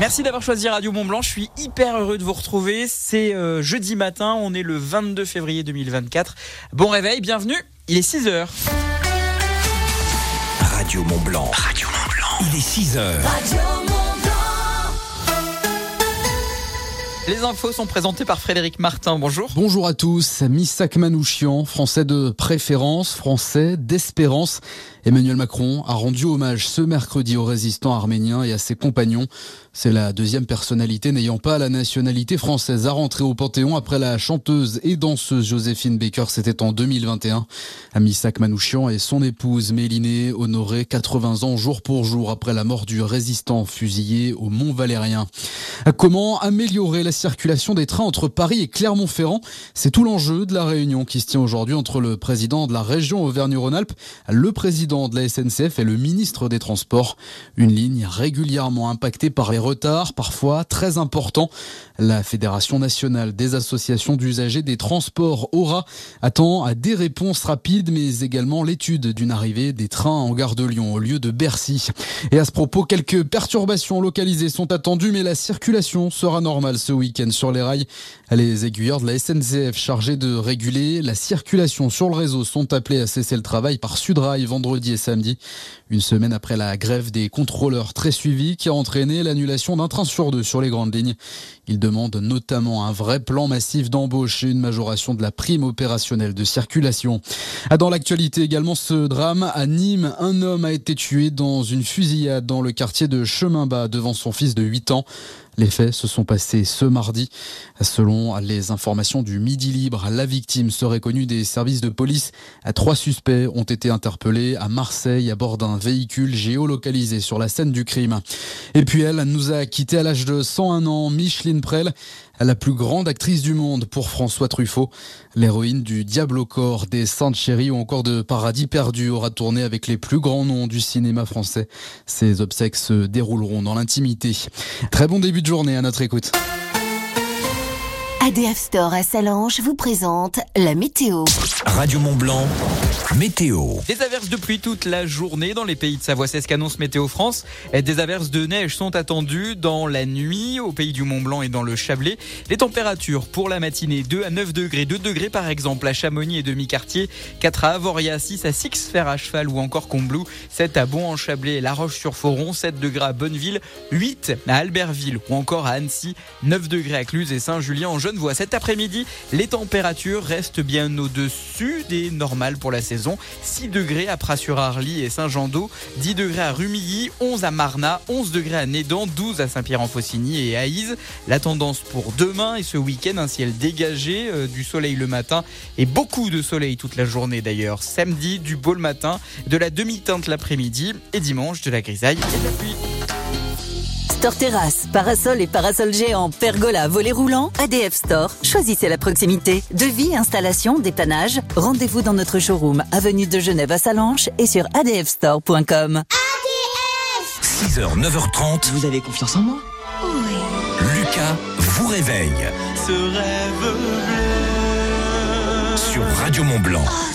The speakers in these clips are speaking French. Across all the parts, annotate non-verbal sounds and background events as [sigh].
Merci d'avoir choisi Radio Mont Blanc. Je suis hyper heureux de vous retrouver. C'est euh, jeudi matin. On est le 22 février 2024. Bon réveil, bienvenue. Il est 6 heures. Radio Mont Blanc. Radio Mont Blanc. Il est 6 heures. Les infos sont présentées par Frédéric Martin. Bonjour. Bonjour à tous. Missak Manouchian, français de préférence, français d'espérance. Emmanuel Macron a rendu hommage ce mercredi aux résistants arméniens et à ses compagnons. C'est la deuxième personnalité n'ayant pas la nationalité française à rentrer au Panthéon après la chanteuse et danseuse Joséphine Baker. C'était en 2021. Amisak Manouchian et son épouse Mélinée honoré 80 ans jour pour jour après la mort du résistant fusillé au Mont Valérien. Comment améliorer la circulation des trains entre Paris et Clermont-Ferrand? C'est tout l'enjeu de la réunion qui se tient aujourd'hui entre le président de la région Auvergne-Rhône-Alpes, le président de la SNCF et le ministre des Transports. Une ligne régulièrement impactée par les retards, parfois très importants. La Fédération nationale des associations d'usagers des transports aura attend à des réponses rapides, mais également l'étude d'une arrivée des trains en gare de Lyon au lieu de Bercy. Et à ce propos, quelques perturbations localisées sont attendues, mais la circulation sera normale ce week-end sur les rails. Les aiguilleurs de la SNCF chargés de réguler la circulation sur le réseau sont appelés à cesser le travail par Sudrail vendredi et samedi. Une semaine après la grève des contrôleurs très suivie qui a entraîné l'annulation d'un train sur deux sur les grandes lignes. Ils demandent notamment un vrai plan massif d'embauche et une majoration de la prime opérationnelle de circulation. Ah, dans l'actualité également, ce drame à Nîmes, un homme a été tué dans une fusillade dans le quartier de Chemin Bas devant son fils de 8 ans. Les faits se sont passés ce mardi. Selon les informations du Midi Libre, la victime serait connue des services de police. Trois suspects ont été interpellés à Marseille à bord d'un véhicule géolocalisé sur la scène du crime. Et puis elle nous a quitté à l'âge de 101 ans, Micheline Prel la plus grande actrice du monde pour François Truffaut. L'héroïne du Diable au corps, des Saintes Chéries ou encore de Paradis perdu aura tourné avec les plus grands noms du cinéma français. Ces obsèques se dérouleront dans l'intimité. Très bon début de journée à notre écoute. ADF Store à Salange vous présente la météo. Radio Mont Blanc, météo. Des averses de pluie toute la journée dans les pays de Savoie. C'est ce qu'annonce Météo France. Des averses de neige sont attendues dans la nuit au pays du Mont Blanc et dans le Chablais. Les températures pour la matinée 2 à 9 degrés, 2 degrés par exemple à Chamonix et demi-quartier, 4 à Avoria, 6 à Six-Fer à cheval ou encore Combloux, 7 à Bon-en-Chablais et La Roche-sur-Foron, 7 degrés à Bonneville, 8 à Albertville ou encore à Annecy, 9 degrés à Cluse et Saint-Julien en Genevois. Cet après-midi, les températures restent bien au-dessus des normales pour la saison. 6 degrés à Pras-sur-Arly et Saint-Jean-d'Eau, 10 degrés à Rumilly, 11 à Marna, 11 degrés à Nédan, 12 à Saint-Pierre-en-Faucigny et à Ise. La tendance pour demain et ce week-end, un ciel dégagé, euh, du soleil le matin et beaucoup de soleil toute la journée d'ailleurs. Samedi, du beau le matin, de la demi-teinte l'après-midi et dimanche, de la grisaille et de la pluie. Store Terrasse, parasol et parasol géant, pergola, volet roulant, ADF Store. Choisissez la proximité. Devis, installation, dépannage. Rendez-vous dans notre showroom, avenue de Genève à Salanches et sur adfstore.com. ADF 6h, 9h30. Vous avez confiance en moi Oui. Lucas vous réveille. Ce rêve bleu. Sur Radio Mont Blanc. Oh,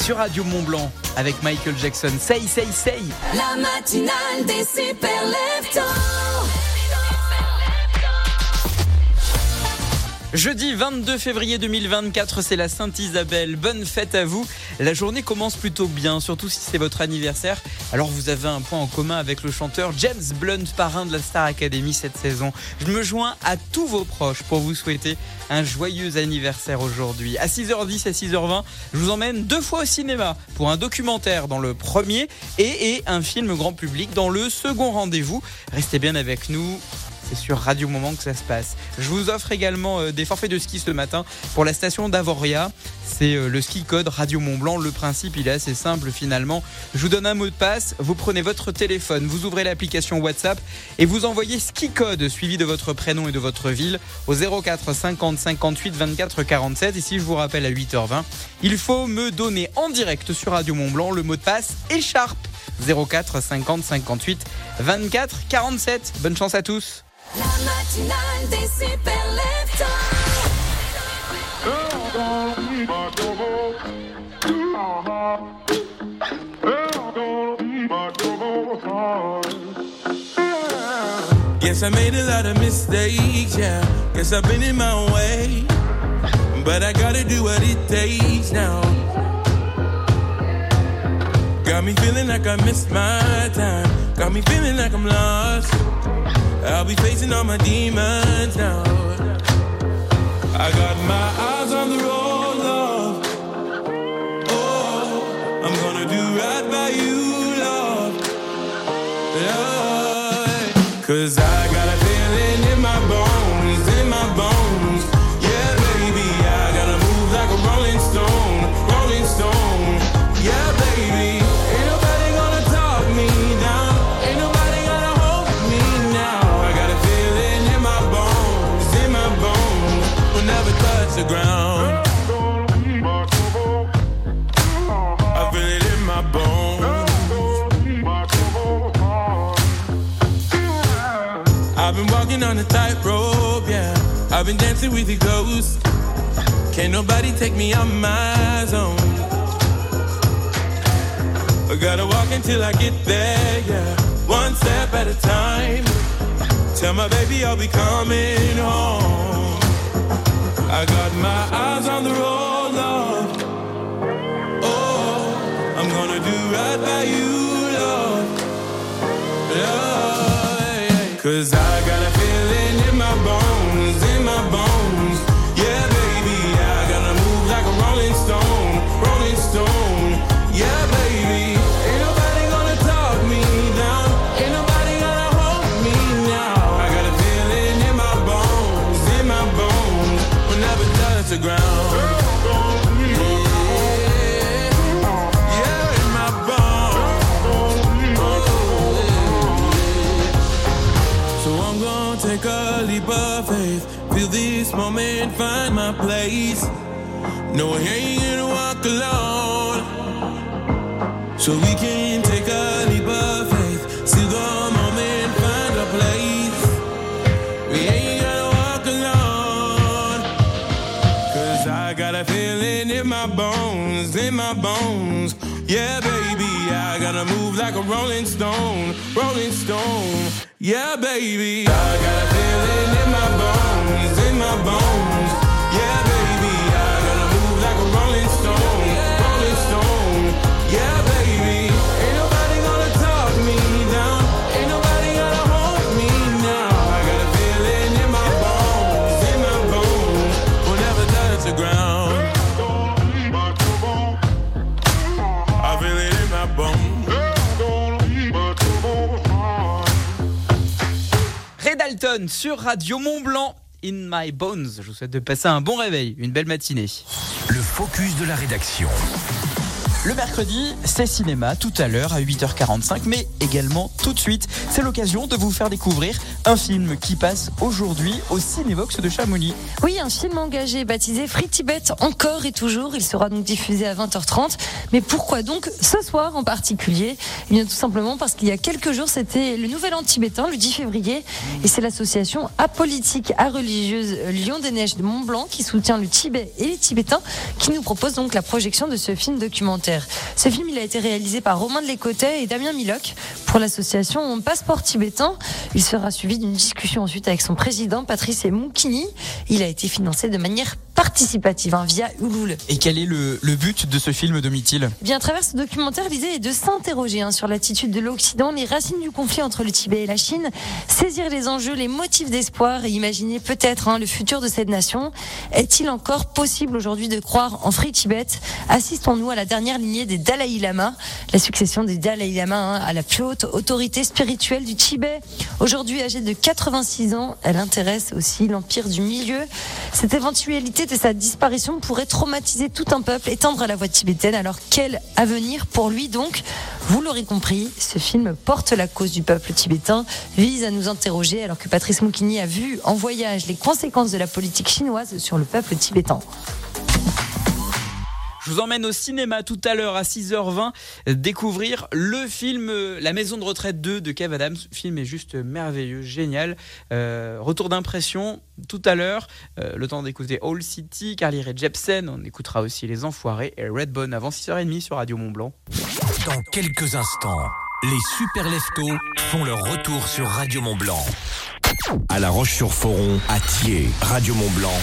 sur Radio Mont Blanc avec Michael Jackson. Say, say, say. La matinale des super Jeudi 22 février 2024, c'est la Sainte-Isabelle. Bonne fête à vous. La journée commence plutôt bien, surtout si c'est votre anniversaire. Alors vous avez un point en commun avec le chanteur James Blunt, parrain de la Star Academy cette saison. Je me joins à tous vos proches pour vous souhaiter un joyeux anniversaire aujourd'hui. À 6h10 et 6h20, je vous emmène deux fois au cinéma pour un documentaire dans le premier et, et un film grand public dans le second rendez-vous. Restez bien avec nous. C'est sur Radio Moment que ça se passe. Je vous offre également euh, des forfaits de ski ce matin pour la station d'Avoria. C'est euh, le ski code Radio Mont Blanc. Le principe, il est assez simple finalement. Je vous donne un mot de passe. Vous prenez votre téléphone, vous ouvrez l'application WhatsApp et vous envoyez ski code suivi de votre prénom et de votre ville au 04 50 58 24 47. Et si je vous rappelle à 8h20, il faut me donner en direct sur Radio Mont Blanc le mot de passe écharpe 04 50 58 24 47. Bonne chance à tous. La matinale des super Guess I made a lot of mistakes, yeah. Guess I've been in my way. But I gotta do what it takes now. Got me feeling like I missed my time. Got me feeling like I'm lost. I'll be facing all my demons now. I got my eyes on the road, love. Oh, I'm gonna do right by you, love. Love. Cause I I've been dancing with the ghosts. Can't nobody take me out my zone. I gotta walk until I get there, yeah. One step at a time. Tell my baby I'll be coming home. I got my eyes on the road, love. Oh, I'm gonna do right by you. Love, yeah. Cause I moment, find my place. No, I ain't gonna walk alone. So we can take a leap of faith. See the moment, find a place. We ain't gonna walk alone. Cause I got a feeling in my bones, in my bones. Yeah, baby, I gotta move like a rolling stone, rolling stone. Yeah, baby, I got a feeling in my bones, sur Radio Mont Blanc. In My Bones. Je vous souhaite de passer un bon réveil, une belle matinée. Le focus de la rédaction. Le mercredi, c'est cinéma tout à l'heure à 8h45, mais également tout de suite. C'est l'occasion de vous faire découvrir un film qui passe aujourd'hui au Cinévox de Chamonix. Oui, un film engagé baptisé Free Tibet encore et toujours. Il sera donc diffusé à 20h30. Mais pourquoi donc ce soir en particulier? Eh bien tout simplement parce qu'il y a quelques jours, c'était le Nouvel An tibétain, le 10 février. Et c'est l'association apolitique à religieuse Lyon des Neiges de Mont Blanc qui soutient le Tibet et les Tibétains qui nous propose donc la projection de ce film documentaire. Ce film, il a été réalisé par Romain de Lécotet et Damien Miloc pour l'association Passeport Tibétain. Il sera suivi d'une discussion ensuite avec son président, Patrice Moukini. Il a été financé de manière participative hein, via Ulule. Et quel est le, le but de ce film, Domitil? Bien, à travers ce documentaire, l'idée est de s'interroger hein, sur l'attitude de l'Occident, les racines du conflit entre le Tibet et la Chine, saisir les enjeux, les motifs d'espoir et imaginer peut-être hein, le futur de cette nation. Est-il encore possible aujourd'hui de croire en Free Tibet? Assistons-nous à la dernière lignée des Dalai Lama, la succession des Dalai Lama hein, à la plus haute autorité spirituelle du Tibet. Aujourd'hui âgée de 86 ans, elle intéresse aussi l'empire du milieu. Cette éventualité de sa disparition pourrait traumatiser tout un peuple, étendre à la voie tibétaine. Alors quel avenir pour lui donc? Vous l'aurez compris, ce film porte la cause du peuple tibétain, vise à nous interroger alors que Patrice Moukini a vu en voyage les conséquences de la politique chinoise sur le peuple tibétain. Je vous emmène au cinéma tout à l'heure à 6h20 découvrir le film euh, La Maison de retraite 2 de Kev Adams. Le film est juste merveilleux, génial. Euh, retour d'impression tout à l'heure. Euh, le temps d'écouter All City, Carly Rae Jepsen. On écoutera aussi Les Enfoirés et Redbone avant 6h30 sur Radio Mont Blanc. Dans quelques instants, les super leftos font leur retour sur Radio Mont Blanc. À La Roche-sur-Foron, à Thiers, Radio Mont Blanc,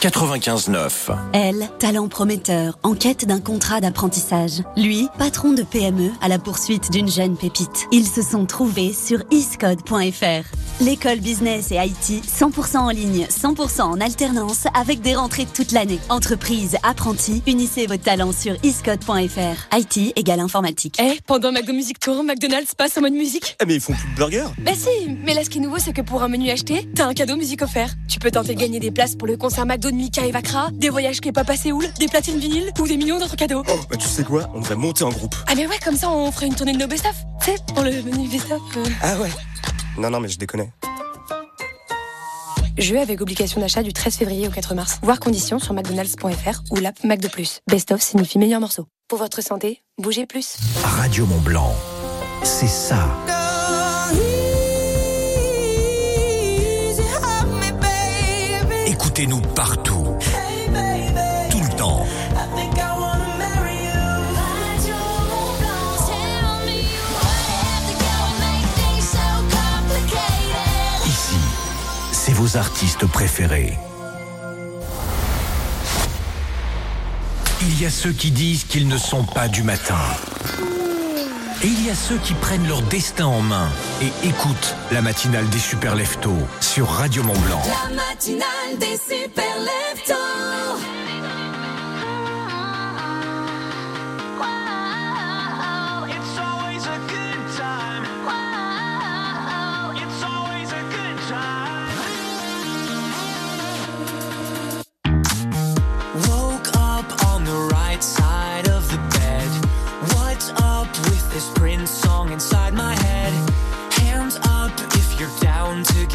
95.9. Elle, talent prometteur, en quête d'un contrat d'apprentissage. Lui, patron de PME à la poursuite d'une jeune pépite. Ils se sont trouvés sur iscode.fr. L'école business et IT 100% en ligne, 100% en alternance avec des rentrées toute l'année. Entreprise, apprentis, unissez vos talents sur iscode.fr. IT égale informatique. Eh, pendant McDo Music Tour, McDonald's passe en mode musique. Eh mais ils font plus de burgers Bah si, mais là ce qui est nouveau c'est que pour un menu acheté, t'as un cadeau musique offert. Tu peux tenter de gagner des places pour le concert McDo de Mika et Vakra, des voyages K-pop à Séoul, des platines vinyles ou des millions d'autres cadeaux. Oh, bah tu sais quoi? On devrait monter en groupe. Ah mais ouais, comme ça on ferait une tournée de nos best-of. Tu sais, pour le menu best-of. euh. Ah ouais Non, non, mais je déconne. Jeu avec obligation d'achat du 13 février au 4 mars. Voir conditions sur mcdonalds.fr ou l'app McDo+. Best-of signifie meilleur morceau. Pour votre santé, bougez plus. Radio Mont Blanc, c'est ça. Écoutez-nous partout. Tout le temps. Ici, c'est vos artistes préférés. Il y a ceux qui disent qu'ils ne sont pas du matin. Et il y a ceux qui prennent leur destin en main et écoutent la matinale des super leftos sur Radio Mont Blanc. La matinale des.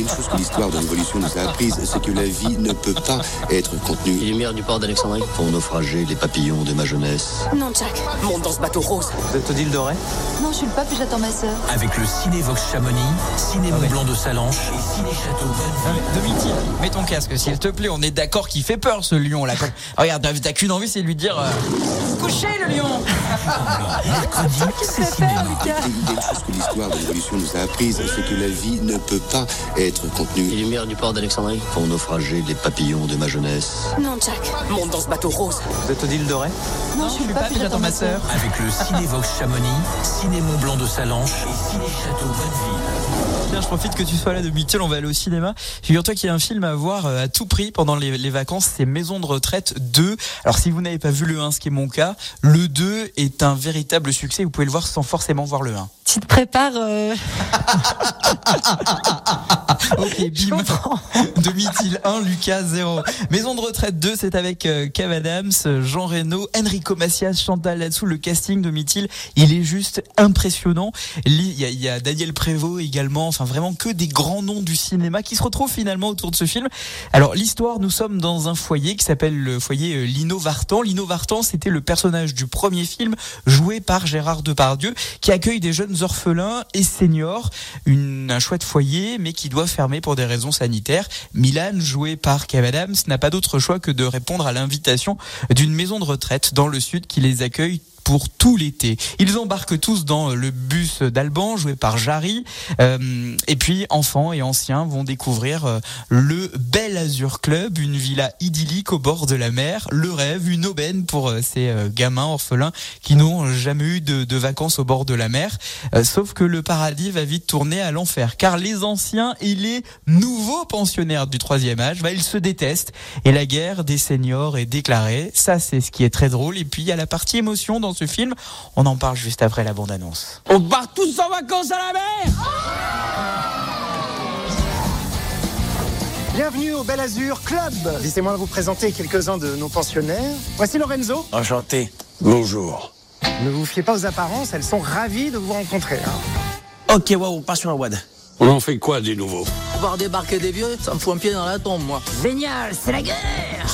Mais il de nous a apprise, c'est que la vie ne peut pas être contenue. Les lumières du port d'Alexandrie Pour naufrager les papillons de ma jeunesse. Non, Jack. Monte dans ce bateau rose. Vous êtes Odile Doré Non, je suis le pape et j'attends ma sœur. Avec le Cinévox Chamonix, Ciné Mont Blanc de Salanches et Ciné Château Bonneville. Domitil, mets ton casque s'il te plaît. On est d'accord qu'il fait peur ce lion là. Comme- [laughs] Regarde, t'as qu'une envie, c'est de lui dire euh, couchez le lion. [laughs] Mercredi, c'est une chose que l'histoire de l'évolution nous a apprise, c'est que la vie ne peut pas être Les contenue. lumières du port d'Alexandrie Pour naufrager les papillons de ma jeunesse. Non, Jack. Monte dans ce bateau rose. Vous êtes Odile Doré? Non, je suis le pape et j'attends ma sœur. Avec le Cinévox Chamonix, Ciné Mont Blanc de Salanches et Ciné Château Bonneville. Tiens, je profite que tu sois là, Domitil. On va aller au cinéma. Figure-toi qu'il y a un film à voir euh, à tout prix pendant les, les vacances. C'est Maison de retraite 2. Alors, si vous n'avez pas vu le 1, ce qui est mon cas, le 2 est un véritable succès. Vous pouvez le voir sans forcément voir le 1. Tu te prépares. euh, [laughs] Ok, bim. [laughs] Domitil 1, Lucas 0. Maison de retraite 2, c'est avec euh, Kev Adams, Jean Reno, Enrico Macias, Chantal là-dessous. Le casting Domitil, il est juste impressionnant. Il y, a, il y a Daniel Prévost également. Enfin, vraiment que des grands noms du cinéma qui se retrouvent finalement autour de ce film. Alors, l'histoire, nous sommes dans un foyer qui s'appelle le foyer euh, Lino Vartan. Lino Vartan, c'était le personnage du premier film joué par Gérard Depardieu qui accueille des jeunes orphelins et seniors. Une, un chouette foyer, mais qui doit fermer pour des raisons sanitaires. Milan, joué par Kev Adams, n'a pas d'autre choix que de répondre à l'invitation d'une maison de retraite dans le sud qui les accueille pour tout l'été. Ils embarquent tous dans le bus d'Alban, joué par Jarry. Euh, et puis, enfants et anciens vont découvrir euh, le Bel Azur Club, une villa idyllique au bord de la mer. Le rêve, une aubaine pour euh, ces euh, gamins orphelins qui n'ont jamais eu de, vacances au bord de la mer. Sauf que le paradis va vite tourner à l'enfer, car les anciens et les nouveaux pensionnaires du troisième âge, bah, ils se détestent. Et la guerre des seniors est déclarée. Ça, c'est ce qui est très drôle. Et puis, il y a la partie émotion dans ce film. On en parle juste après la bande-annonce. On part tous en vacances à la mer Bienvenue au Bel Azur Club. Laissez-moi vous présenter quelques-uns de nos pensionnaires. Voici Lorenzo. Enchanté. Bonjour. Ne vous fiez pas aux apparences, elles sont ravies de vous rencontrer. hein. Ok, waouh, pas sur un wad. On en fait quoi des nouveaux? Voir débarquer des vieux, ça me fout un pied dans la tombe, moi. Génial, c'est la guerre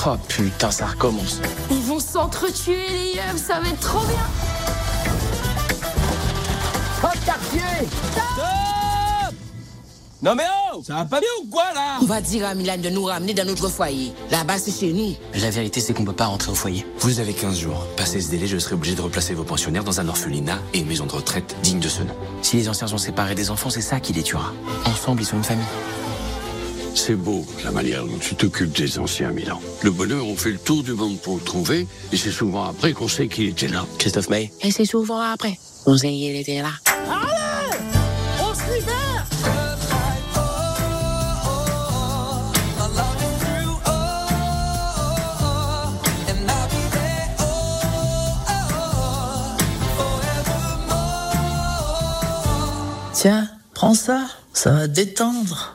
Oh putain, ça recommence. Ils vont s'entretuer, les yeux, ça va être trop bien. Oh, quartier Non mais oh Ça va pas bien ou quoi là? On va dire à Milan de nous ramener dans notre foyer. Là-bas, c'est chez nous. La vérité, c'est qu'on peut pas rentrer au foyer. Vous avez 15 jours. Passé ce délai, je serai obligé de replacer vos pensionnaires dans un orphelinat et une maison de retraite digne de ce nom. Si les anciens sont séparés des enfants, c'est ça qui les tuera. Ensemble, ils sont une famille. C'est beau, la manière dont tu t'occupes des anciens Milan. Le bonheur, on fait le tour du monde pour le trouver, et c'est souvent après qu'on sait qu'il était là. Christophe May Et c'est souvent après. On sait qu'il était là. Allez Tiens, prends ça, ça va te détendre.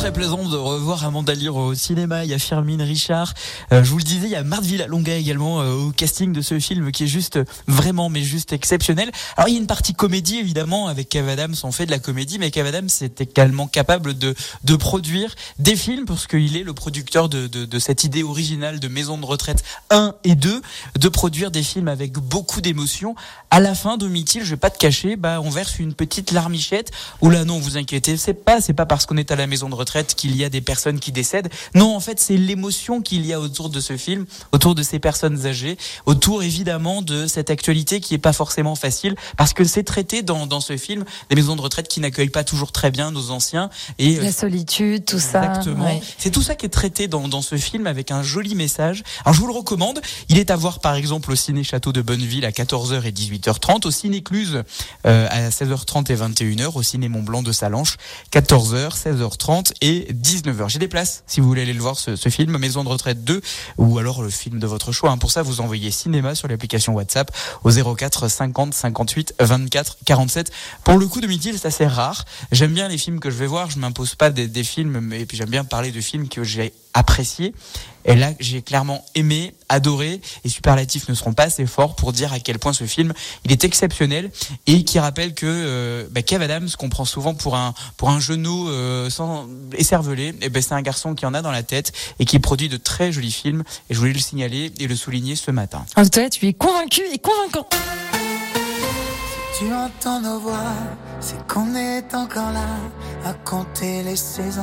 Très plaisant de revoir Amanda Lear au cinéma. Il y a Firmine Richard. Euh, je vous le disais, il y a Marthe Villalonga également euh, au casting de ce film qui est juste euh, vraiment, mais juste exceptionnel. Alors il y a une partie comédie évidemment avec Kev Adams. On fait de la comédie, mais Kev Adams est également capable de de produire des films parce qu'il est le producteur de, de cette idée originale de Maison de retraite 1 et 2, de produire des films avec beaucoup d'émotion. À la fin, Domitil, je vais pas te cacher, bah on verse une petite larmichette. Ou là non, vous inquiétez, c'est pas c'est pas parce qu'on est à la maison de retraite qu'il y a des personnes qui décèdent. Non, en fait, c'est l'émotion qu'il y a autour de ce film, autour de ces personnes âgées, autour évidemment de cette actualité qui est pas forcément facile parce que c'est traité dans dans ce film des maisons de retraite qui n'accueillent pas toujours très bien nos anciens et euh, La solitude, tout ça. Exactement. ouais. C'est tout ça qui est traité dans, dans ce film avec un joli message. Alors je vous le recommande. Il est à voir par exemple au Ciné Château de Bonneville à 14h et 18h30, au Ciné Cluse euh, à 16h30 et 21h, au Ciné Mont Blanc de Salanches 14h, 16h30 et 19h. J'ai des places si vous voulez aller le voir ce, film Maison de retraite 2 ou alors le film de votre choix. hein. Pour ça vous envoyez cinéma sur l'application WhatsApp au 04 50 58 24 47. Pour le coup de midi, c'est assez rare. J'aime bien les films que je vais voir. Je m'impose pas des, des films, mais puis j'aime bien parler de films que j'ai appréciés. Et là, j'ai clairement aimé, adoré, et superlatifs ne seront pas assez forts pour dire à quel point ce film, il est exceptionnel, et qui rappelle que euh, bah, Kev Adams, qu'on prend souvent pour un pour un genou euh, sans écervelé, et ben c'est un garçon qui en a dans la tête et qui produit de très jolis films. Et je voulais le signaler et le souligner ce matin. En tout cas, tu es convaincu et convaincant. Tu entends nos voix, c'est qu'on est encore là à compter les saisons.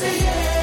Tout essayé,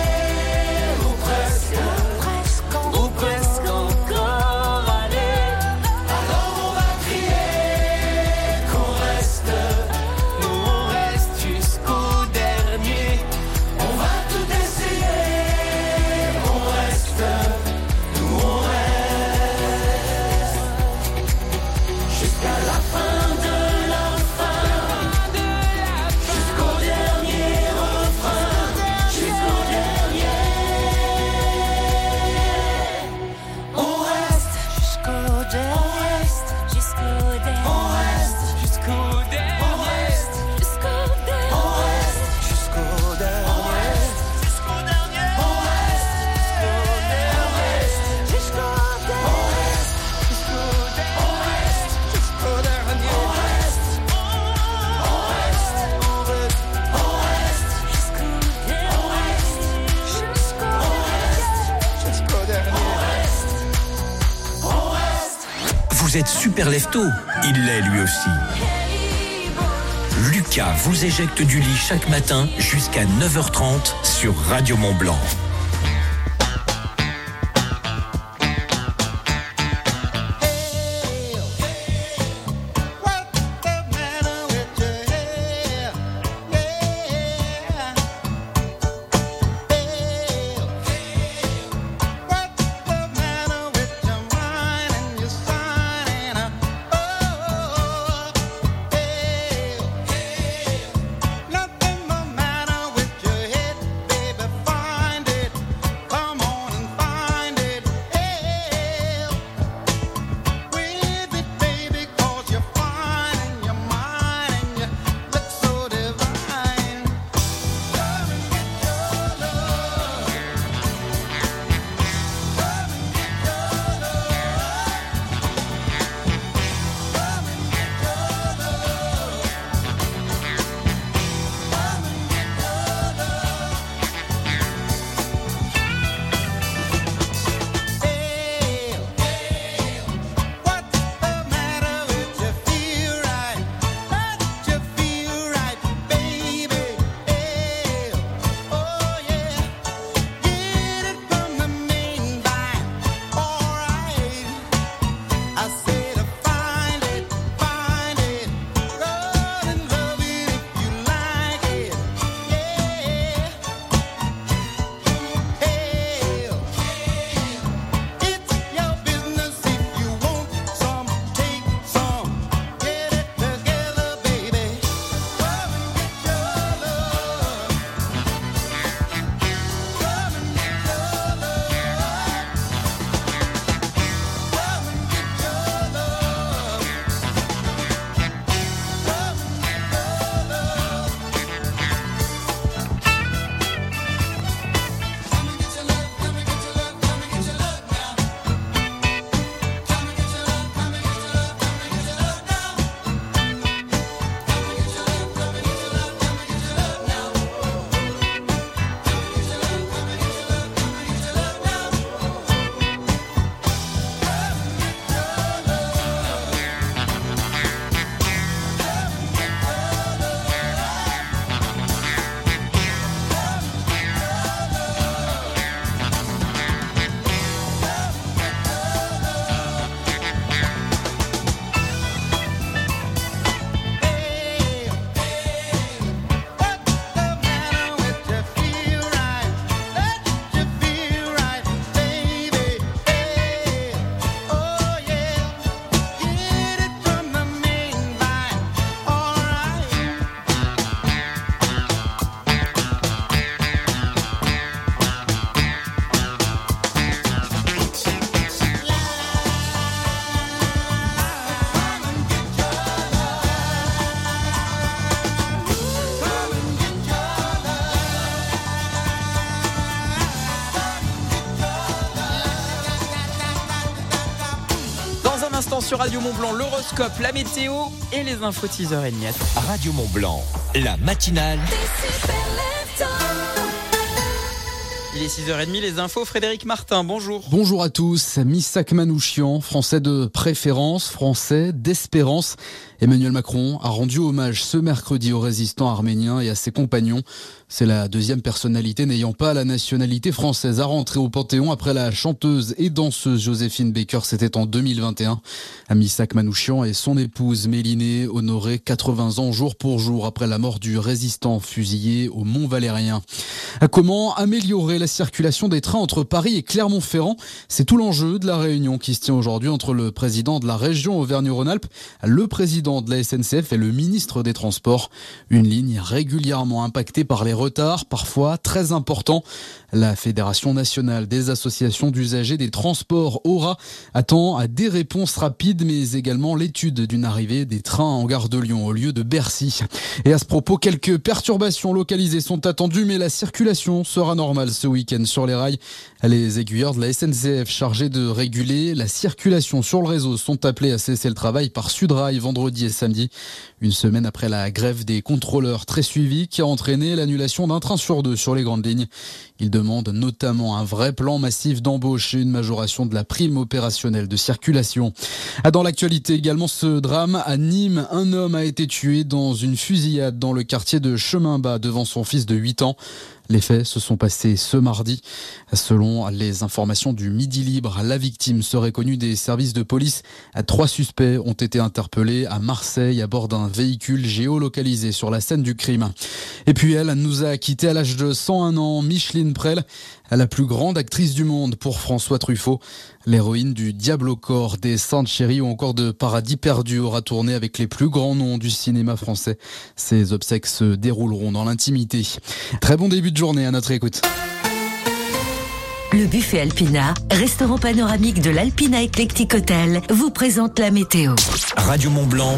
Super lefto, il l'est lui aussi. Lucas vous éjecte du lit chaque matin jusqu'à 9h30 sur Radio Mont Blanc. Sur Radio Mont Blanc, l'horoscope, la météo et les infos 6h30. Radio Mont Blanc, la matinale. Il est 6h30, les infos, Frédéric Martin, bonjour. Bonjour à tous. Missak Manouchian, français de préférence, français d'espérance. Emmanuel Macron a rendu hommage ce mercredi aux résistants arméniens et à ses compagnons. C'est la deuxième personnalité n'ayant pas la nationalité française à rentrer au Panthéon après la chanteuse et danseuse Joséphine Baker. C'était en 2021. Missak Manouchian et son épouse Mélinée honorés 80 ans jour pour jour après la mort du résistant fusillé au Mont Valérien. Comment améliorer la circulation des trains entre Paris et Clermont-Ferrand? C'est tout l'enjeu de la réunion qui se tient aujourd'hui entre le président de la région Auvergne-Rhône-Alpes, le président de la SNCF et le ministre des Transports. Une ligne régulièrement impactée par les retards, parfois très importants. La Fédération nationale des associations d'usagers des transports Aura attend à des réponses rapides, mais également l'étude d'une arrivée des trains en gare de Lyon au lieu de Bercy. Et à ce propos, quelques perturbations localisées sont attendues, mais la circulation sera normale ce week-end sur les rails. Les aiguilleurs de la SNCF chargés de réguler la circulation sur le réseau sont appelés à cesser le travail par Sudrail vendredi et samedi. Une semaine après la grève des contrôleurs très suivie qui a entraîné l'annulation d'un train sur deux sur les grandes lignes. Ils demandent notamment un vrai plan massif d'embauche et une majoration de la prime opérationnelle de circulation. Ah, Dans l'actualité également, ce drame à Nîmes, un homme a été tué dans une fusillade dans le quartier de Chemin Bas devant son fils de 8 ans. Les faits se sont passés ce mardi. Selon les informations du Midi Libre, la victime serait connue des services de police. Trois suspects ont été interpellés à Marseille à bord d'un véhicule géolocalisé sur la scène du crime. Et puis elle nous a quitté à l'âge de 101 ans, Micheline Prel, la plus grande actrice du monde pour François Truffaut. L'héroïne du Diable au corps, des Saintes Chéries ou encore de Paradis perdu aura tourné avec les plus grands noms du cinéma français. Ces obsèques se dérouleront dans l'intimité. Très bon début de journée à notre écoute. Le buffet Alpina, restaurant panoramique de l'Alpina Eclectic Hotel, vous présente la météo. Radio Mont Blanc,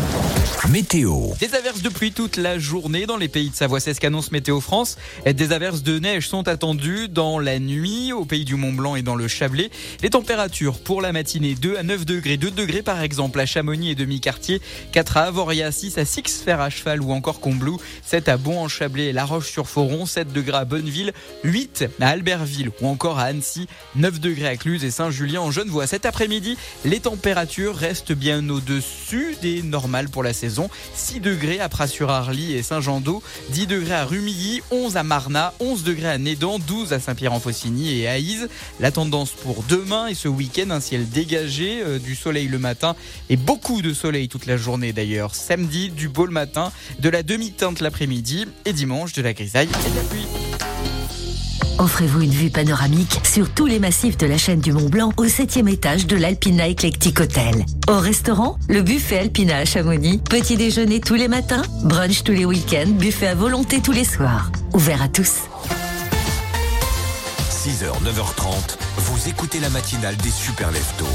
météo. Des averses de pluie toute la journée dans les pays de Savoie, c'est ce qu'annonce Météo France. Et Des averses de neige sont attendues dans la nuit au pays du Mont Blanc et dans le Chablais. Les températures pour la matinée 2 à 9 degrés, 2 degrés par exemple à Chamonix et demi-quartier, 4 à Avoria, 6 à Six-Fer à Cheval ou encore Combloux, 7 à Bon en Chablais et La Roche-sur-Foron, 7 degrés à Bonneville, 8 à Albertville ou encore à Annecy, 9 degrés à Cluse et Saint-Julien en Genevois. Cet après-midi, les températures restent bien au-dessus des normales pour la saison. 6 degrés à Pras-sur-Arly et Saint-Jean-d'Eau, 10 degrés à Rumilly, 11 à Marna, 11 degrés à Nédan, 12 à Saint-Pierre-en-Faucigny et à Ise. La tendance pour demain et ce week-end, un ciel dégagé, euh, du soleil le matin et beaucoup de soleil toute la journée d'ailleurs. Samedi, du beau le matin, de la demi-teinte l'après-midi et dimanche, de la grisaille et de la pluie. Offrez-vous une vue panoramique sur tous les massifs de la chaîne du Mont Blanc au septième étage de l'Alpina Eclectic Hotel. Au restaurant, le buffet Alpina à Chamonix. Petit déjeuner tous les matins, brunch tous les week-ends, buffet à volonté tous les soirs. Ouvert à tous. 6h, 9h30, vous écoutez la matinale des super leftos.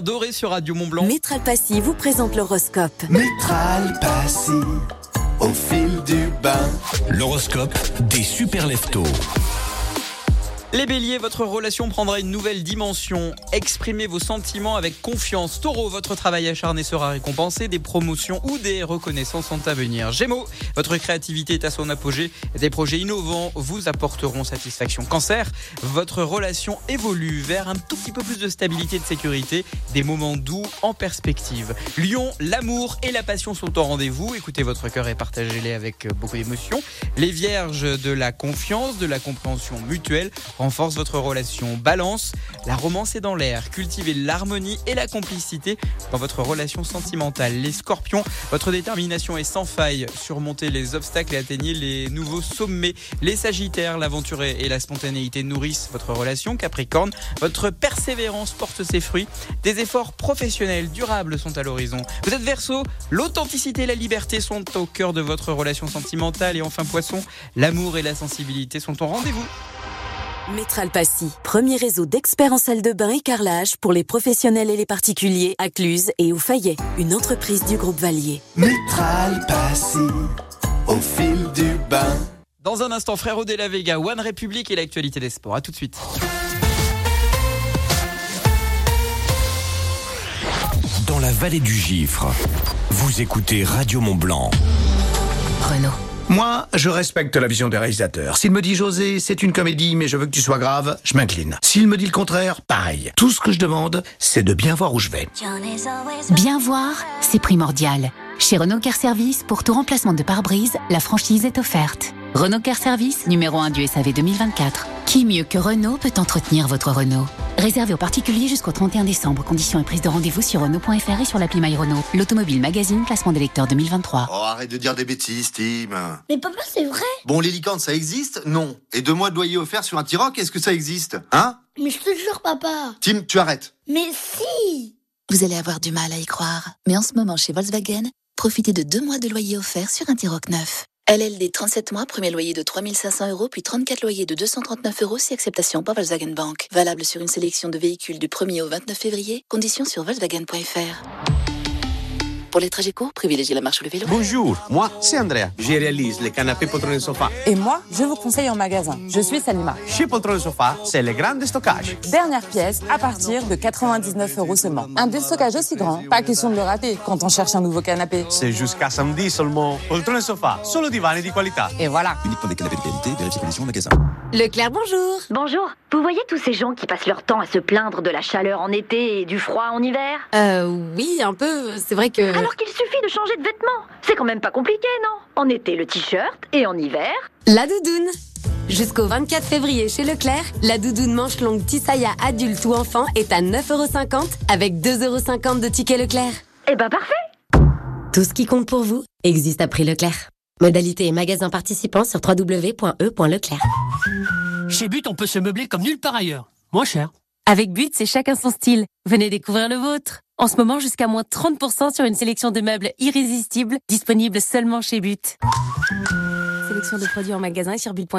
Doré sur Radio Mont Blanc. Métral Passy vous présente l'horoscope. Métral Passy, au fil du bain. L'horoscope des super leftos. Les béliers, votre relation prendra une nouvelle dimension. Exprimez vos sentiments avec confiance. Taureau, votre travail acharné sera récompensé. Des promotions ou des reconnaissances sont à venir. Gémeaux, votre créativité est à son apogée. Des projets innovants vous apporteront satisfaction. Cancer, votre relation évolue vers un tout petit peu plus de stabilité et de sécurité. Des moments doux en perspective. Lion, l'amour et la passion sont au rendez-vous. Écoutez votre cœur et partagez-les avec beaucoup d'émotion. Les vierges, de la confiance, de la compréhension mutuelle renforce votre relation. Balance, la romance est dans l'air. Cultivez l'harmonie et la complicité dans votre relation sentimentale. Les scorpions, votre détermination est sans faille. Surmontez les obstacles et atteignez les nouveaux sommets. Les sagittaires, l'aventure et la spontanéité nourrissent votre relation. Capricorne, votre persévérance porte ses fruits. Des efforts professionnels durables sont à l'horizon. Vous êtes verso, l'authenticité et la liberté sont au cœur de votre relation sentimentale. Et enfin poisson, l'amour et la sensibilité sont au rendez-vous. Métral Passy, premier réseau d'experts en salle de bain et carrelage pour les professionnels et les particuliers à Cluse et au Fayet, une entreprise du groupe Valier. Métral Passy, au fil du bain. Dans un instant, frérot de la Vega, One République et l'actualité des sports. À tout de suite. Dans la vallée du Gifre, vous écoutez Radio Mont Blanc. Renault. Moi, je respecte la vision des réalisateurs. S'il me dit José, c'est une comédie, mais je veux que tu sois grave, je m'incline. S'il me dit le contraire, pareil. Tout ce que je demande, c'est de bien voir où je vais. Bien voir, c'est primordial. Chez Renault Car Service, pour tout remplacement de pare-brise, la franchise est offerte. Renault Car Service, numéro 1 du SAV 2024. Qui mieux que Renault peut entretenir votre Renault? Réservé aux particuliers jusqu'au 31 décembre. Conditions et prise de rendez-vous sur Renault.fr et sur l'appli My Renault. L'automobile magazine, classement des lecteurs 2023. Oh, arrête de dire des bêtises, Tim. Mais papa, c'est vrai? Bon, les licornes, ça existe? Non. Et deux mois de loyer offert sur un T-Roc, est-ce que ça existe? Hein? Mais je te jure, papa Tim, tu arrêtes. Mais si Vous allez avoir du mal à y croire. Mais en ce moment, chez Volkswagen, profitez de deux mois de loyer offert sur un T-Roc neuf. LLD 37 mois, premier loyer de 3500 euros, puis 34 loyers de 239 euros si acceptation par Volkswagen Bank. Valable sur une sélection de véhicules du 1er au 29 février. Conditions sur Volkswagen.fr. Pour les trajets courts, privilégiez la marche ou le vélo. Bonjour, moi c'est Andrea. Je réalise les canapés poltron sofa. Et moi, je vous conseille en magasin. Je suis Salima. Chez Poltron Sofa, c'est le grand déstockage. Dernière pièce à partir de 99 euros seulement. Un déstockage aussi grand, pas question de le rater quand on cherche un nouveau canapé. C'est jusqu'à samedi seulement. Poltron Sofa, solo divani di qualità. Et voilà. Uniquement des canapés de qualité, vérifiez conditions au magasin. Leclerc, bonjour. Bonjour. Vous voyez tous ces gens qui passent leur temps à se plaindre de la chaleur en été et du froid en hiver? Euh, oui, un peu. C'est vrai que. Alors qu'il suffit de changer de vêtements. C'est quand même pas compliqué, non? En été, le t-shirt et en hiver. La doudoune. Jusqu'au 24 février chez Leclerc, la doudoune manche longue Tisaya adulte ou enfant est à 9,50€ avec 2,50€ de ticket Leclerc. Eh ben parfait Tout ce qui compte pour vous existe à prix Leclerc. Modalité et magasin participants sur www.e.leclerc. Chez But, on peut se meubler comme nulle part ailleurs. Moins cher. Avec But, c'est chacun son style. Venez découvrir le vôtre. En ce moment, jusqu'à moins 30% sur une sélection de meubles irrésistibles, disponibles seulement chez But. Sélection de produits en magasin et sur but.fr.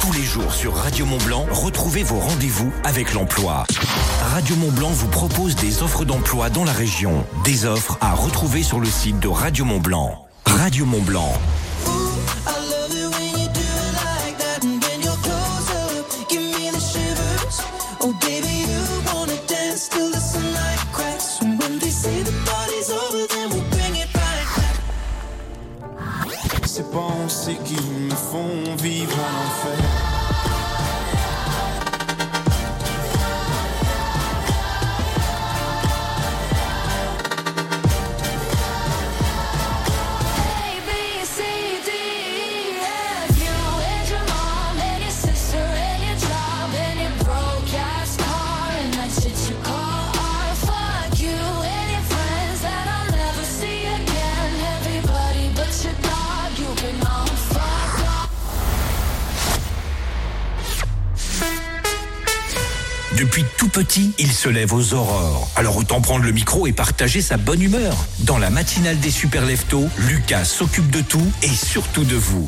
Tous les jours sur Radio Mont Blanc, retrouvez vos rendez-vous avec l'emploi. Radio Mont Blanc vous propose des offres d'emploi dans la région. Des offres à retrouver sur le site de Radio Mont Blanc. Radio Mont Tout petit, il se lève aux aurores. Alors autant prendre le micro et partager sa bonne humeur. Dans la matinale des super leftos, Lucas s'occupe de tout et surtout de vous.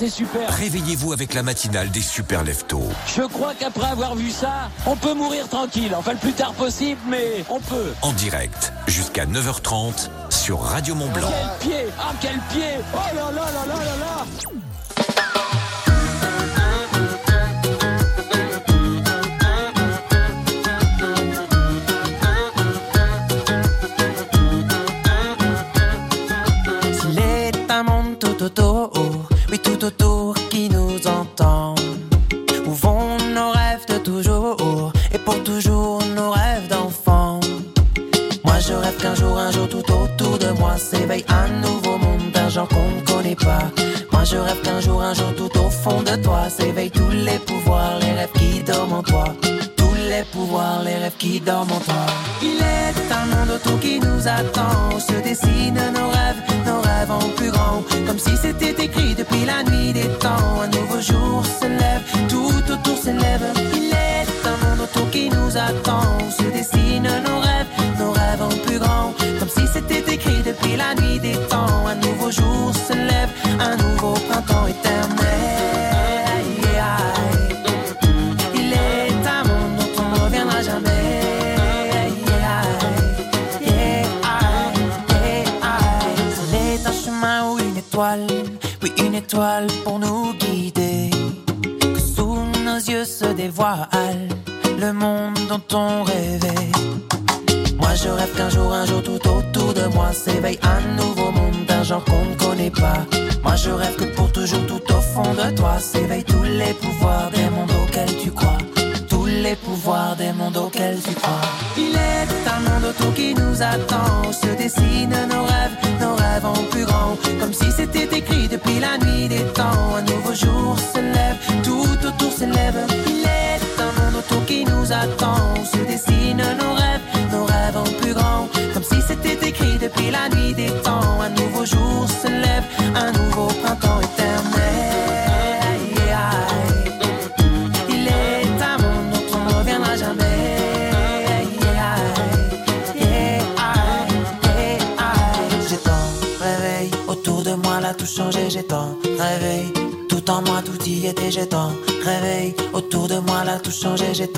C'est super. réveillez-vous avec la matinale des super leftos. Je crois qu'après avoir vu ça, on peut mourir tranquille. Enfin, le plus tard possible, mais on peut. En direct, jusqu'à 9h30 sur Radio Mont Blanc. Quel pied Ah, quel pied Oh là là là là là là S'il est un monde tout autour, qui nous entend. Où vont nos rêves de toujours et pour toujours nos rêves d'enfant. Moi je rêve qu'un jour, un jour tout autour de moi s'éveille un nouveau monde d'un genre qu'on ne connaît pas. Moi je rêve qu'un jour, un jour tout au fond de toi s'éveillent tous les pouvoirs, les rêves qui dorment en toi. Tous les pouvoirs, les rêves qui dorment en toi. Il est un monde autour qui nous attend, se dessinent nos rêves, nos rêves en plus grand. Comme si c'était écrit depuis la nuit des temps. Un nouveau jour se lève, tout autour s'élève. Il est un monde autour qui nous attend, se dessinent nos rêves, nos rêves en plus grand. Comme si c'était écrit depuis la nuit des temps. Un nouveau jour se lève, un nouveau printemps éternel. Pour nous guider. Que sous nos yeux se dévoile le monde dont on rêvait. Moi je rêve qu'un jour, un jour tout autour de moi s'éveille un nouveau monde d'un qu'on ne connaît pas. Moi je rêve que pour toujours tout au fond de toi s'éveillent tous les pouvoirs des mondes auxquels tu crois. Tous les pouvoirs des mondes auxquels tu crois. Il est un monde autour qui nous attend, se dessinent nos rêves, nos rêves en plus grand. Changé. J'ai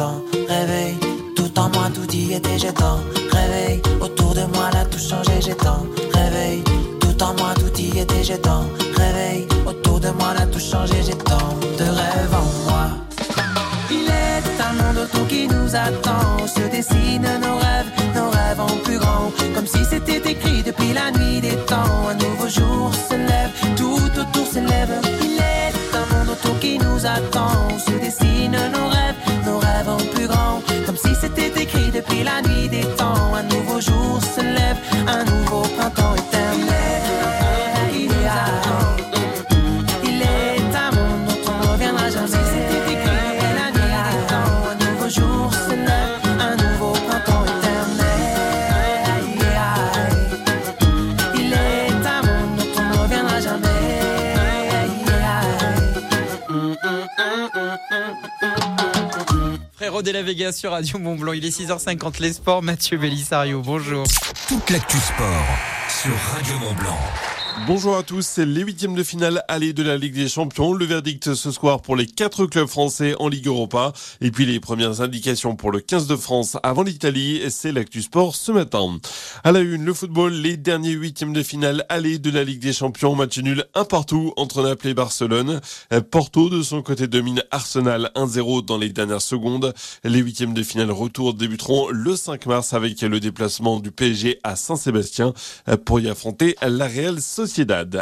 réveil tout en moi, tout y était. J'ai tant réveil autour de moi, là tout changé. J'ai tant réveil tout en moi, tout y était. J'ai tant réveil autour de moi, là tout changé. J'ai de rêves en moi. Il est un monde autour qui nous attend, se dessinent nos rêves, nos rêves en plus grand. Comme si c'était écrit depuis la nuit des temps. Un nouveau jour se lève, tout autour s'élève. Il est un monde autour qui nous attend, se dessinent nos rêves, la nuit des temps. Un nouveau jour se lève, un nouveau de la Vega sur Radio Mont Blanc. Il est 6h50 les sports. Mathieu Bellissario, bonjour. Toute l'actu sport sur Radio Mont Blanc. Bonjour à tous, c'est les huitièmes de finale aller de la Ligue des Champions. Le verdict ce soir pour les quatre clubs français en Ligue Europa. Et puis les premières indications pour le 15 de France avant l'Italie, c'est l'actu sport ce matin. À la une, le football, les derniers huitièmes de finale aller de la Ligue des Champions. Match nul un partout entre Naples et Barcelone. Porto de son côté domine Arsenal 1-0 dans les dernières secondes. Les huitièmes de finale retour débuteront le 5 mars avec le déplacement du PSG à Saint-Sébastien pour y affronter la Real Sociedad.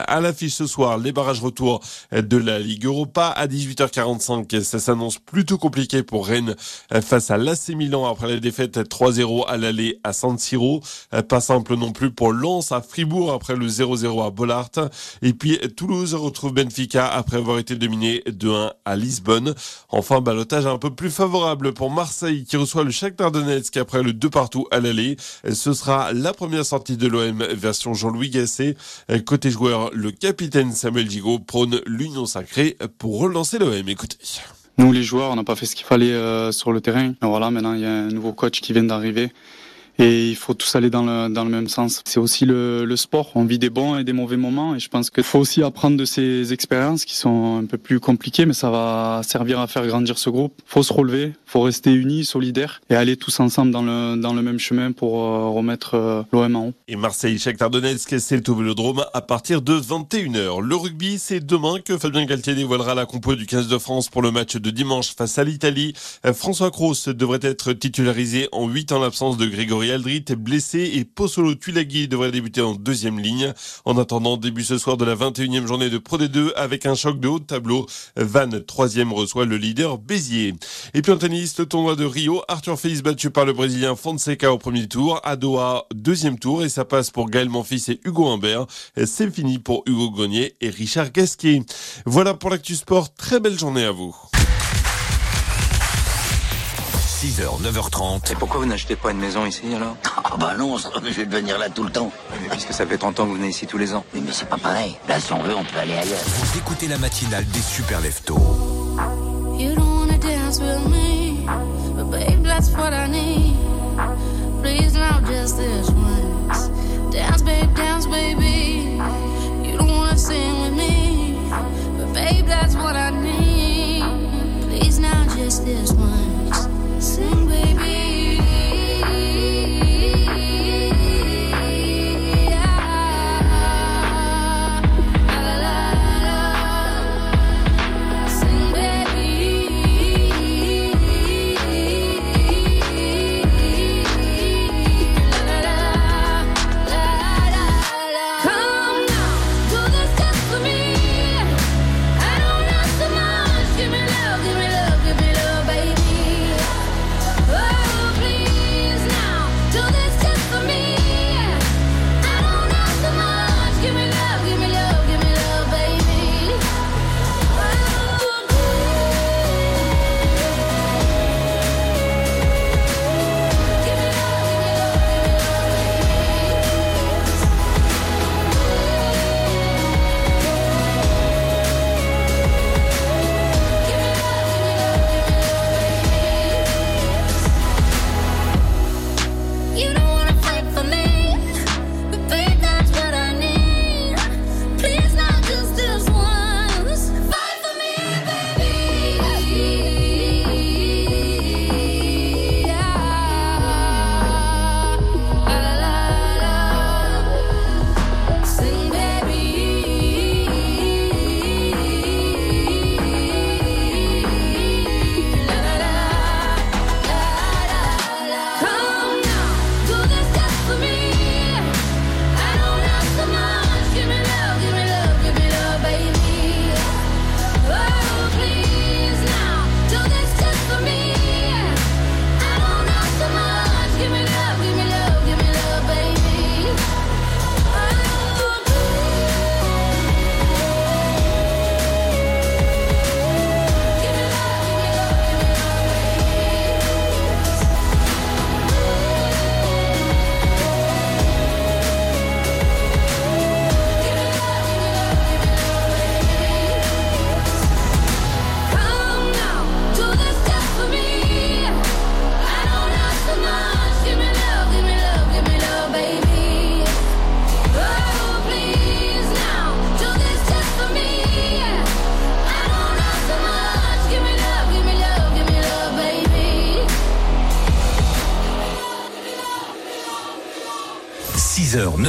À l'affiche ce soir, les barrages retour de la Ligue Europa à 18h45. Ça s'annonce plutôt compliqué pour Rennes face à l'AC Milan après la défaite 3-0 à l'aller à San Siro. Pas simple non plus pour Lens à Fribourg après le 0-0 à Bollard. Et puis Toulouse retrouve Benfica après avoir été dominé 2-1 à Lisbonne. Enfin, balotage un peu plus favorable pour Marseille qui reçoit le Shakhtar Donetsk après le 2 partout à l'aller. Ce sera la première sortie de l'OM version Jean-Louis Gasset. Côté joueur, le capitaine Samuel Gigot prône l'union sacrée pour relancer l'OM. Écoutez. nous les joueurs, on n'a pas fait ce qu'il fallait euh, sur le terrain. Voilà, maintenant il y a un nouveau coach qui vient d'arriver. Et il faut tous aller dans le, dans le même sens. C'est aussi le, le sport. On vit des bons et des mauvais moments. Et je pense qu'il faut aussi apprendre de ces expériences qui sont un peu plus compliquées, mais ça va servir à faire grandir ce groupe. faut se relever, faut rester unis, solidaires et aller tous ensemble dans le, dans le même chemin pour euh, remettre euh, l'OM en haut. Et Marseille, Shakhtar Donetsk, c'est au Vélodrome à partir de 21h. Le rugby, c'est demain que Fabien Galtier dévoilera la compo du 15 de France pour le match de dimanche face à l'Italie. Euh, François Kroos devrait être titularisé en 8 en l'absence de Grégory Aldrit est blessé et Pozzolo Tulagi devrait débuter en deuxième ligne. En attendant, début ce soir de la 21e journée de Pro D2 avec un choc de haut de tableau. Vannes, troisième, reçoit le leader Béziers. Et puis en tennis, le tournoi de Rio, Arthur Fils battu par le Brésilien Fonseca au premier tour, à deuxième tour et ça passe pour Gaël Monfils et Hugo Humbert. C'est fini pour Hugo Gognier et Richard Gasquet. Voilà pour l'actu sport. Très belle journée à vous. 6h, 9h30. Et pourquoi vous n'achetez pas une maison ici alors? Ah bah non, je vais devenir là tout le temps. Mais puisque ça fait 30 ans que vous venez ici tous les ans. Oui, mais c'est pas pareil. Là, si on veut, on peut aller ailleurs. Vous écoutez la matinale des super leftos. You don't wanna dance with me, but babe, that's what I need. Please now, just this once. Dance, babe, dance, baby. You don't wanna sing with me, but babe, that's what I need. Please now, just this once.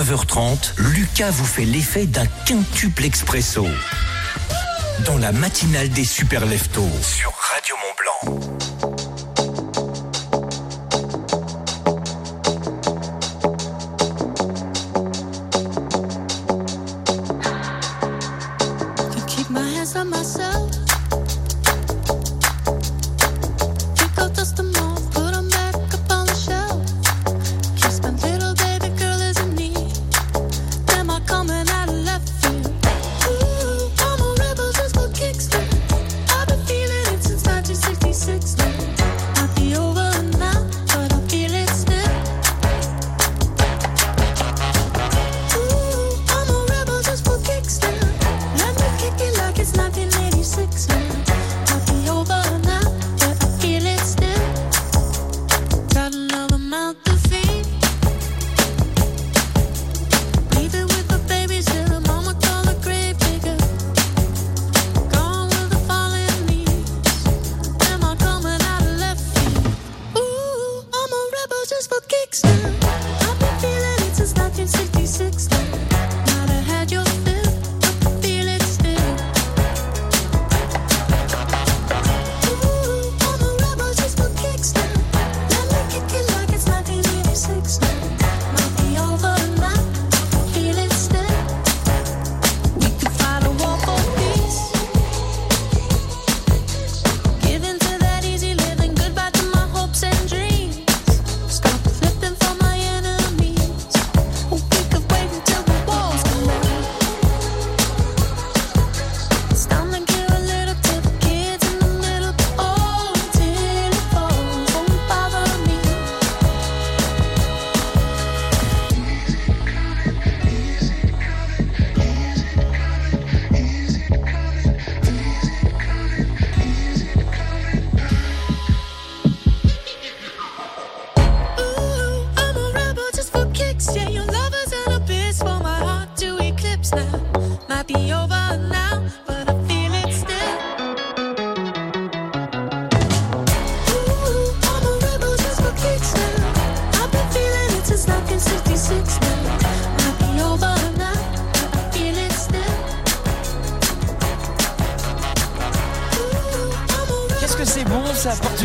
9h30, Lucas vous fait l'effet d'un quintuple expresso. Dans la matinale des super leftos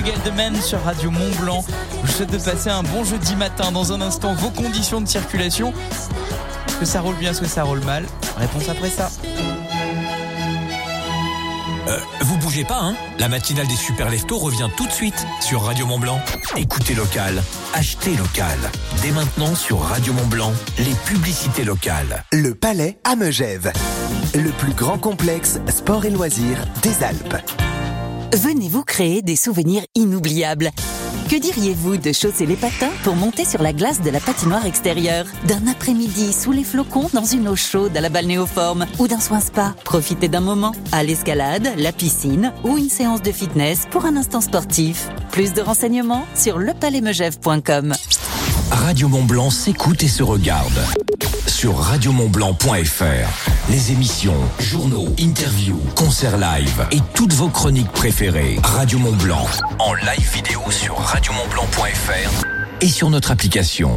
Geldeman sur Radio Mont Blanc. Je vous souhaite de passer un bon jeudi matin. Dans un instant, vos conditions de circulation. Est-ce que ça roule bien, est-ce que ça roule mal Réponse après ça. Euh, vous bougez pas, hein La matinale des super leftos revient tout de suite sur Radio Mont Blanc. Écoutez local, achetez local. Dès maintenant sur Radio Mont Blanc, les publicités locales. Le Palais à Megève. Le plus grand complexe sport et loisirs des Alpes. Venez vous créer des souvenirs inoubliables. Que diriez-vous de chausser les patins pour monter sur la glace de la patinoire extérieure? D'un après-midi sous les flocons dans une eau chaude à la balnéoforme ou d'un soin spa? Profitez d'un moment à l'escalade, la piscine ou une séance de fitness pour un instant sportif. Plus de renseignements sur lepalaismegève.com. Radio Mont Blanc s'écoute et se regarde. Sur radiomontblanc.fr. Les émissions, journaux, interviews, concerts live et toutes vos chroniques préférées. Radio Mont Blanc. En live vidéo sur radiomontblanc.fr et sur notre application.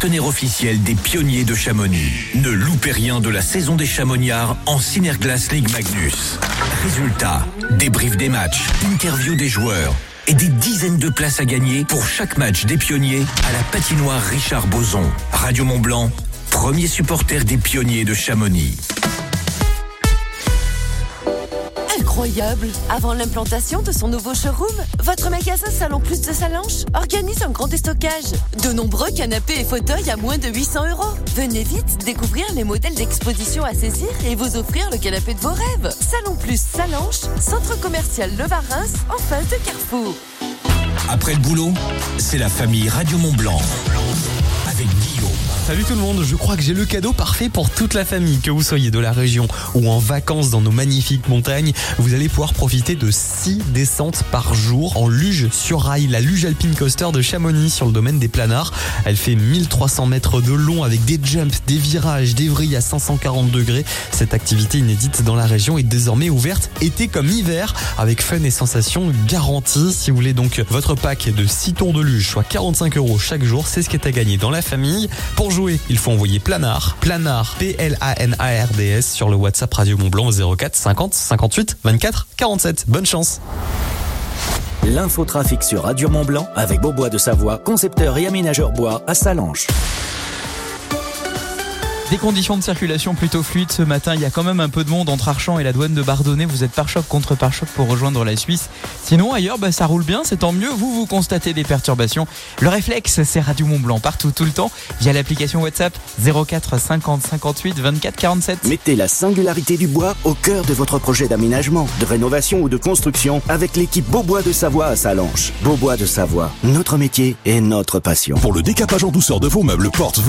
partenaire officiel des pionniers de Chamonix. Ne loupez rien de la saison des Chamonniards en Synerglass League Magnus. Résultats, débrief des matchs, interview des joueurs et des dizaines de places à gagner pour chaque match des pionniers à la patinoire Richard Boson. Radio Mont Blanc, premier supporter des pionniers de Chamonix. Incroyable Avant l'implantation de son nouveau showroom, votre magasin Salon Plus de Salanches organise un grand déstockage. De nombreux canapés et fauteuils à moins de 800 euros. Venez vite découvrir les modèles d'exposition à saisir et vous offrir le canapé de vos rêves. Salon Plus Salanches, centre commercial Le Varins, en face de Carrefour. Après le boulot, c'est la famille Radio Mont Blanc. Salut tout le monde, je crois que j'ai le cadeau parfait pour toute la famille. Que vous soyez de la région ou en vacances dans nos magnifiques montagnes, vous allez pouvoir profiter de 6 descentes par jour en luge sur rail, la luge alpine coaster de Chamonix sur le domaine des planards. Elle fait 1300 mètres de long avec des jumps, des virages, des vrilles à 540 degrés. Cette activité inédite dans la région est désormais ouverte été comme hiver avec fun et sensations garanties. Si vous voulez donc votre pack de 6 tours de luge, soit 45 euros chaque jour, c'est ce qui est à gagner dans la famille. Il faut envoyer Planard, Planard, P-L-A-N-A-R-D-S sur le WhatsApp Radio Mont Blanc 04 50 58 24 47. Bonne chance. L'infotrafic sur Radio Mont Blanc avec Beaubois de Savoie, concepteur et aménageur bois à Salanches. Des conditions de circulation plutôt fluides ce matin. Il y a quand même un peu de monde entre Archamps et la douane de Bardonnay. Vous êtes par choc contre par choc pour rejoindre la Suisse. Sinon, ailleurs, bah, ça roule bien, c'est tant mieux. Vous, vous constatez des perturbations. Le réflexe, c'est Radio Mont Blanc partout, tout le temps, via l'application WhatsApp 04 50 58 24 47. Mettez la singularité du bois au cœur de votre projet d'aménagement, de rénovation ou de construction avec l'équipe Beaubois de Savoie à Salanches. Beaubois de Savoie, notre métier et notre passion. Pour le décapage en douceur de vos meubles, portes,